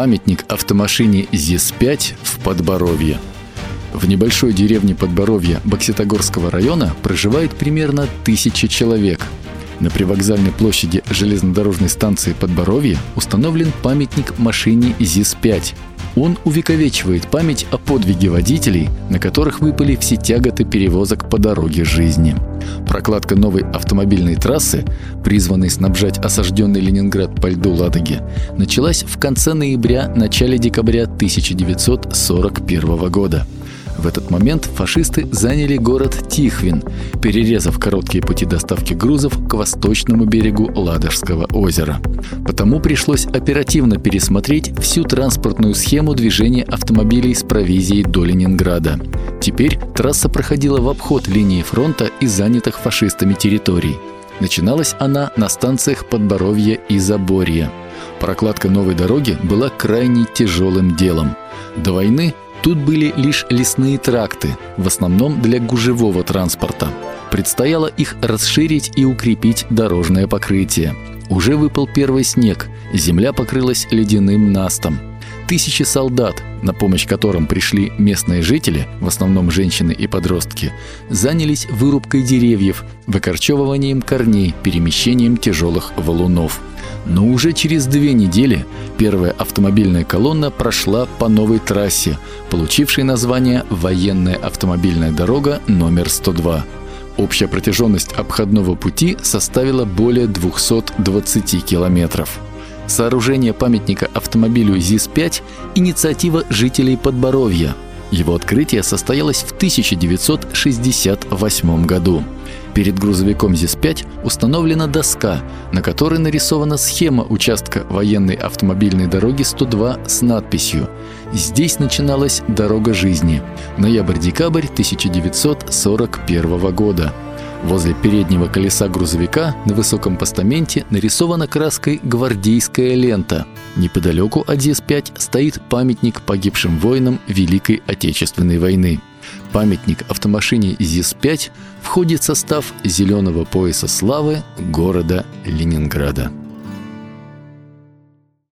Памятник автомашине ЗИС-5 в Подборовье. В небольшой деревне Подборовья Бокситогорского района проживает примерно тысяча человек. На привокзальной площади железнодорожной станции Подборовье установлен памятник машине ЗИС-5, он увековечивает память о подвиге водителей, на которых выпали все тяготы перевозок по дороге жизни. Прокладка новой автомобильной трассы, призванной снабжать осажденный Ленинград по льду Ладоги, началась в конце ноября – начале декабря 1941 года – в этот момент фашисты заняли город Тихвин, перерезав короткие пути доставки грузов к восточному берегу Ладожского озера. Потому пришлось оперативно пересмотреть всю транспортную схему движения автомобилей с провизией до Ленинграда. Теперь трасса проходила в обход линии фронта и занятых фашистами территорий. Начиналась она на станциях Подборовья и Заборья. Прокладка новой дороги была крайне тяжелым делом. До войны Тут были лишь лесные тракты, в основном для гужевого транспорта. Предстояло их расширить и укрепить дорожное покрытие. Уже выпал первый снег, земля покрылась ледяным настом. Тысячи солдат, на помощь которым пришли местные жители, в основном женщины и подростки, занялись вырубкой деревьев, выкорчевыванием корней, перемещением тяжелых валунов – но уже через две недели первая автомобильная колонна прошла по новой трассе, получившей название «Военная автомобильная дорога номер 102». Общая протяженность обходного пути составила более 220 километров. Сооружение памятника автомобилю ЗИС-5 – инициатива жителей Подборовья. Его открытие состоялось в 1968 году. Перед грузовиком ЗИС-5 установлена доска, на которой нарисована схема участка военной автомобильной дороги 102 с надписью «Здесь начиналась дорога жизни. Ноябрь-декабрь 1941 года». Возле переднего колеса грузовика на высоком постаменте нарисована краской гвардейская лента. Неподалеку от ЗИС-5 стоит памятник погибшим воинам Великой Отечественной войны. Памятник автомашине ЗИС-5 входит в состав зеленого пояса славы города Ленинграда.